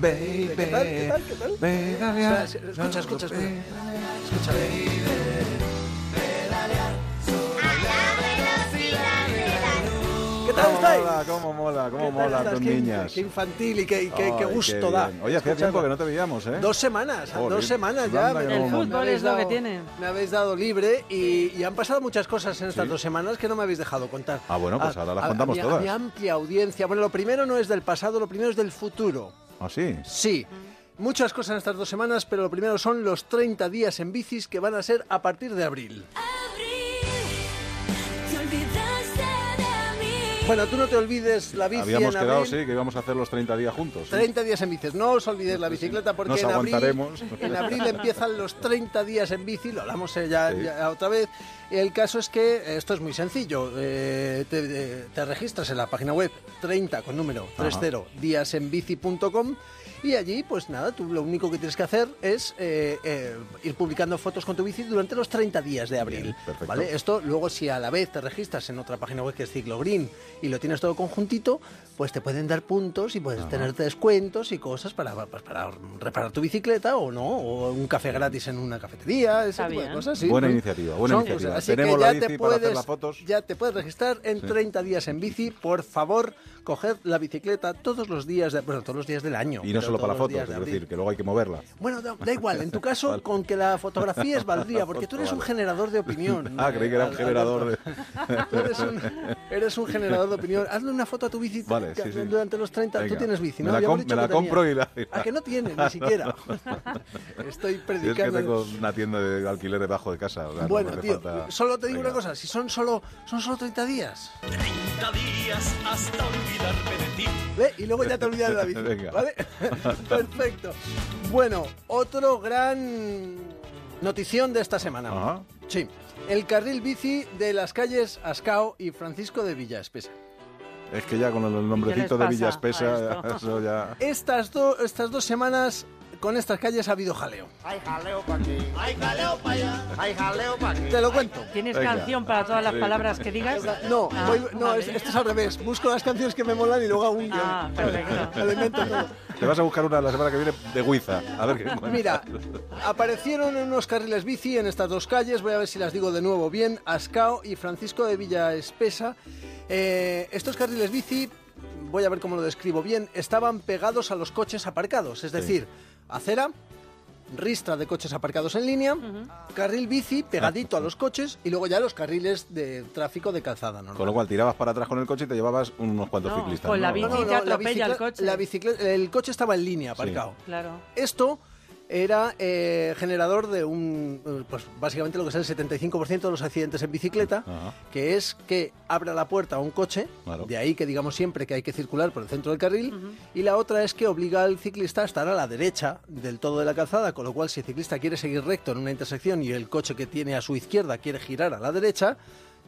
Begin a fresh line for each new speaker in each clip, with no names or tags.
baby.
¿Qué tal? ¿Qué tal? ¿Qué tal?
Pedalear,
escucha, escucha, escucha.
Escucha.
¿Qué tal
¿Cómo
estáis?
mola, cómo mola, cómo
¿Qué tal
mola
estás?
tus
Qué-
niñas?
Qué infantil y qué, y qué-
Ay,
qué
qué
gusto da.
Oye, hacía tiempo que no te veíamos, ¿eh?
Dos semanas,
Joder,
dos semanas ya. me-
El fútbol es lo que tiene.
Me habéis dado libre y, y han pasado muchas cosas en estas
Sí.
dos semanas que no me habéis dejado contar.
Ah, bueno, pues
A-
ahora las
a-
contamos
a mi-
todas.
A mi amplia audiencia. Bueno, lo primero no es del pasado, lo primero es del futuro.
¿Ah, sí?
Sí. Muchas cosas en estas dos semanas, pero lo primero son los 30 días en bicis que van a ser a partir de abril. Bueno, tú no te olvides la bici
Habíamos
en
quedado,
abril.
sí, que íbamos a hacer los 30 días juntos. ¿sí?
30 días en bicis. No os olvidéis la bicicleta porque
Nos
en abril,
aguantaremos.
en abril empiezan los 30 días en bici. Lo hablamos eh, ya,
Sí.
ya otra vez. El caso es que eh, esto es muy sencillo. Eh, te, eh, te registras en la página web 30 con número 30 díasenbici.com y allí, pues nada, tú lo único que tienes que hacer es eh, eh, ir publicando fotos con tu bici durante los 30 días de abril.
Bien, perfecto.
¿vale? Esto luego si a la vez te registras en otra página web que es Ciclogreen y lo tienes todo conjuntito, pues te pueden dar puntos y puedes tener descuentos y cosas para, pues, para reparar tu bicicleta o no, o un café gratis en una cafetería, ese
Está
tipo de cosas. sí.
Buena
Pues,
iniciativa, buena
son
iniciativa.
cosas. Así
Tenemos
que
la
ya
bici
te
para hacer
puedes,
las fotos.
ya te puedes registrar en 30 días en bici. Por favor, coger la bicicleta todos los días, de, bueno, todos los días del año.
Y no
pero
solo para fotos,
días
es
de
decir, que luego hay que moverla.
Bueno, da, da igual, en tu caso,
Vale.
con que la fotografía es valdría, porque tú eres un generador de opinión.
Ah, creí que era un
eh,
generador de...
Tú eres un, eres un generador de opinión. Hazle una foto a tu bici
Vale, sí, sí.
durante los 30. Tú
Venga.
tienes bici,
Me
¿no?
la
Ya hemos
com- me la compro y la- y la-
¿A que no tienes? Ni siquiera. Estoy
Si es que
predicando.
tengo una tienda de alquiler debajo de casa. o sea, no
Bueno,
me hace
tío,
falta-
solo te digo
Venga.
una cosa, si son solo, son solo 30 días,
30 días hasta olvidarme de ti.
¿ve? Y luego ya te olvidas de la bici,
Venga.
¿vale? Perfecto. Bueno, otro gran notición de esta semana.
Ajá.
Sí, el carril bici de las calles Ascao y Francisco de Villa Espesa.
Es que ya con el
¿Qué
nombrecito de Villa Espesa, eso ya...
Estas, do- estas dos semanas con estas calles ha habido jaleo.
Hay jaleo para aquí. Hay jaleo para allá. Hay jaleo para aquí.
Te lo cuento.
¿Tienes
Venga.
canción para todas las
Sí.
palabras que digas?
No,
Ah,
voy- no es- esto es al revés. Busco las canciones que me molan y luego hago un.
Ah, perfecto.
Todo.
Te vas a buscar una la semana que viene de Huiza. A ver qué encuentras.
Mira, aparecieron en unos carriles bici en estas dos calles, voy a ver si las digo de nuevo bien, Ascao y Francisco de Villa Espesa. Eh, estos carriles bici, voy a ver cómo lo describo bien, estaban pegados a los coches aparcados, es decir, acera, ristra de coches aparcados en línea, carril bici pegadito a los coches y luego ya los carriles de tráfico de calzada normal.
Con lo cual tirabas para atrás con el coche y te llevabas unos cuantos
No,
ciclistas.
con la bici
No, no,
te atropella el
bicicleta-
coche.
la bicicleta- el coche estaba en línea aparcado.
Claro.
Esto era eh, generador de un, eh, pues básicamente lo que es el 75% de los accidentes en bicicleta,
Ajá.
que es que abra la puerta a un coche,
Claro.
de ahí que digamos siempre que hay que circular por el centro del carril, y la otra es que obliga al ciclista a estar a la derecha del todo de la calzada, con lo cual si el ciclista quiere seguir recto en una intersección y el coche que tiene a su izquierda quiere girar a la derecha,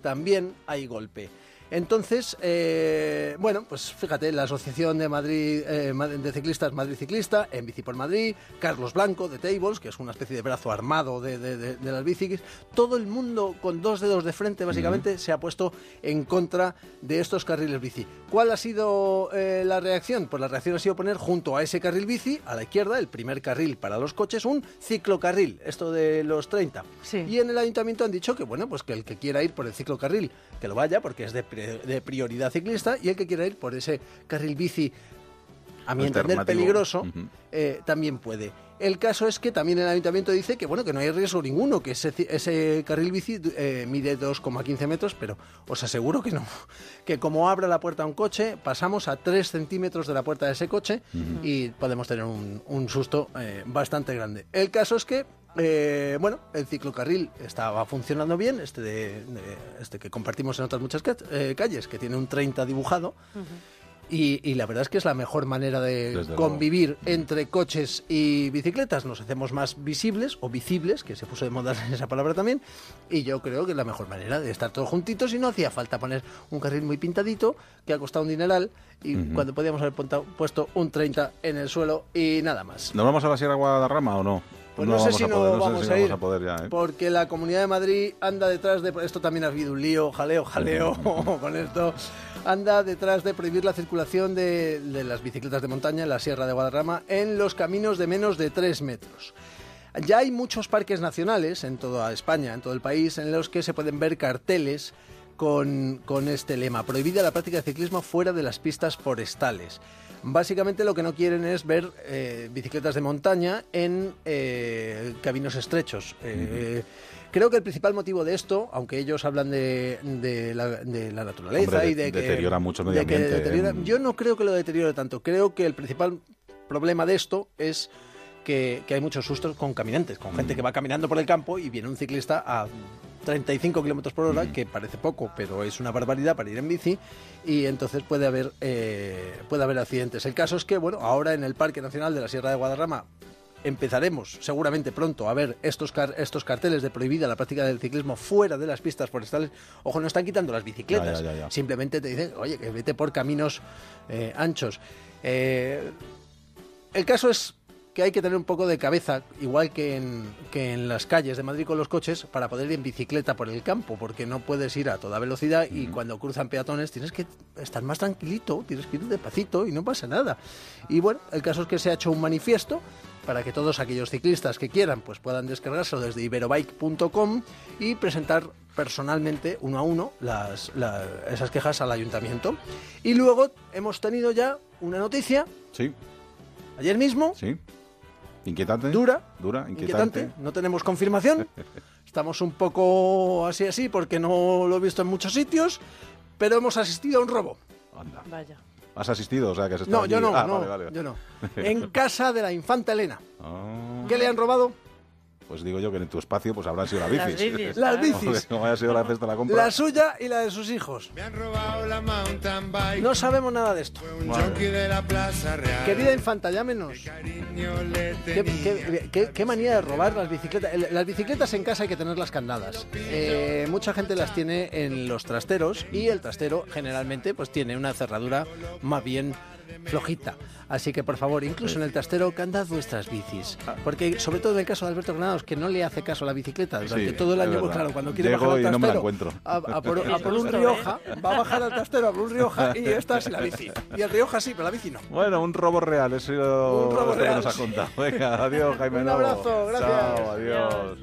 también hay golpe. Entonces, eh, bueno, pues fíjate, la Asociación de Madrid eh, de Ciclistas Madrid Ciclista, en Bici por Madrid, Carlos Blanco de Tables, que es una especie de brazo armado de, de- de- de las bicis, todo el mundo con dos dedos de frente básicamente se ha puesto en contra de estos carriles bici. ¿Cuál ha sido eh, la reacción? Pues la reacción ha sido poner junto a ese carril bici, a la izquierda, el primer carril para los coches, un ciclocarril, esto de los 30.
Sí.
Y en el ayuntamiento han dicho que, bueno, pues que el que quiera ir por el ciclocarril, que lo vaya, porque es de, de prioridad ciclista, y el que quiera ir por ese carril bici, a mi entender peligroso, eh, también puede. El caso es que también el ayuntamiento dice que bueno que no hay riesgo ninguno, que ese, ese carril bici eh, mide 2,15 metros, pero os aseguro que no. Que como abra la puerta a un coche, pasamos a 3 centímetros de la puerta de ese coche y podemos tener un, un susto eh, bastante grande. El caso es que eh, bueno, el ciclocarril estaba funcionando bien, este, de, de- este que compartimos en otras muchas ca- eh, calles, que tiene un 30 dibujado. Y, y la verdad es que es la mejor manera de
Desde
convivir entre coches y bicicletas. Nos hacemos más visibles o visibles, que se puso de moda esa palabra también. Y yo creo que es la mejor manera de estar todos juntitos y no hacía falta poner un carril muy pintadito que ha costado un dineral y cuando podíamos haber puesto un 30 en el suelo y nada más.
¿Nos vamos a la Sierra Guadarrama o no?
Pues
No
no, sé si no
sé
vamos
si
a
vamos
ir.
a poder ya, ¿eh?
Porque la Comunidad de Madrid anda detrás de... Esto también ha habido un lío, jaleo, jaleo con esto. Anda detrás de prohibir la circulación de, de las bicicletas de montaña en la Sierra de Guadarrama en los caminos de menos de 3 metros. Ya hay muchos parques nacionales en toda España, en todo el país, en los que se pueden ver carteles con, con este lema, prohibida la práctica de ciclismo fuera de las pistas forestales. Básicamente lo que no quieren es ver eh, bicicletas de montaña en eh, caminos estrechos. Eh, Creo que el principal motivo de esto, aunque ellos hablan de, de la, de la naturaleza
Hombre,
y de que
deteriora mucho el medio ambiente,
deteriora-
¿eh?
yo no creo que lo deteriore tanto. Creo que el principal problema de esto es que, que hay muchos sustos con caminantes, con
Mm.
gente que va caminando por el campo y viene un ciclista a 35 kilómetros por
Mm.
hora, que parece poco, pero es una barbaridad para ir en bici, y entonces puede haber, eh, puede haber accidentes. El caso es que, bueno, ahora en el Parque Nacional de la Sierra de Guadarrama empezaremos seguramente pronto a ver estos, car- estos carteles de prohibida la práctica del ciclismo fuera de las pistas forestales. Ojo, no están quitando las bicicletas,
Ya, ya, ya, ya.
simplemente te dicen, oye, que vete por caminos eh, anchos. Eh, el caso es que hay que tener un poco de cabeza, igual que en, que en las calles de Madrid con los coches, para poder ir en bicicleta por el campo, porque no puedes ir a toda velocidad y cuando cruzan peatones tienes que estar más tranquilito, tienes que ir despacito y no pasa nada. Y bueno, el caso es que se ha hecho un manifiesto para que todos aquellos ciclistas que quieran pues puedan descargárselo desde iberobike.com y presentar personalmente uno a uno las, la- esas quejas al ayuntamiento. Y luego hemos tenido ya una noticia
Sí,
ayer mismo
sí. Inquietante.
Dura,
Dura,
inquietante.
inquietante.
No tenemos confirmación. Estamos un poco así así porque no lo he visto en muchos sitios, pero hemos asistido a un robo.
Anda.
Vaya.
¿Has asistido? O sea, que has estado
No, yo
allí?
no,
Ah,
no,
vale, vale.
yo no. En casa de la infanta Elena.
Ah,
¿Qué le han robado?
Pues digo yo que en tu espacio pues habrán sido las
Las
bicis.
Las
claro.
bicis.
Como haya sido la cesta de la compra.
La suya y la de sus hijos.
Me han robado la mountain bike.
No sabemos nada de esto.
Un jockey de la Plaza Real.
Querida infanta, llámenos. ¿Qué, qué- qué- qué manía de robar las bicicletas? Las bicicletas en casa hay que tenerlas candadas. Eh, mucha gente las tiene en los trasteros y el trastero generalmente pues tiene una cerradura más bien flojita. Así que por favor, incluso en el trastero, candad vuestras bicis. Porque sobre todo en el caso de Alberto Granados, que no le hace caso a la bicicleta durante
Sí,
todo el año, pues claro, cuando quiere
Llego
bajar al
y no me la
trastero,
encuentro.
A, a por, a por un. Rioja, va a bajar al trastero a por un Rioja y esta es la bici. Y el Rioja sí, pero la bici no.
Bueno, un robo real, eso es lo
Un robo
que
real,
nos
sí.
contado. Venga, adiós, Jaime
Un abrazo, gracias.
Chao, adiós.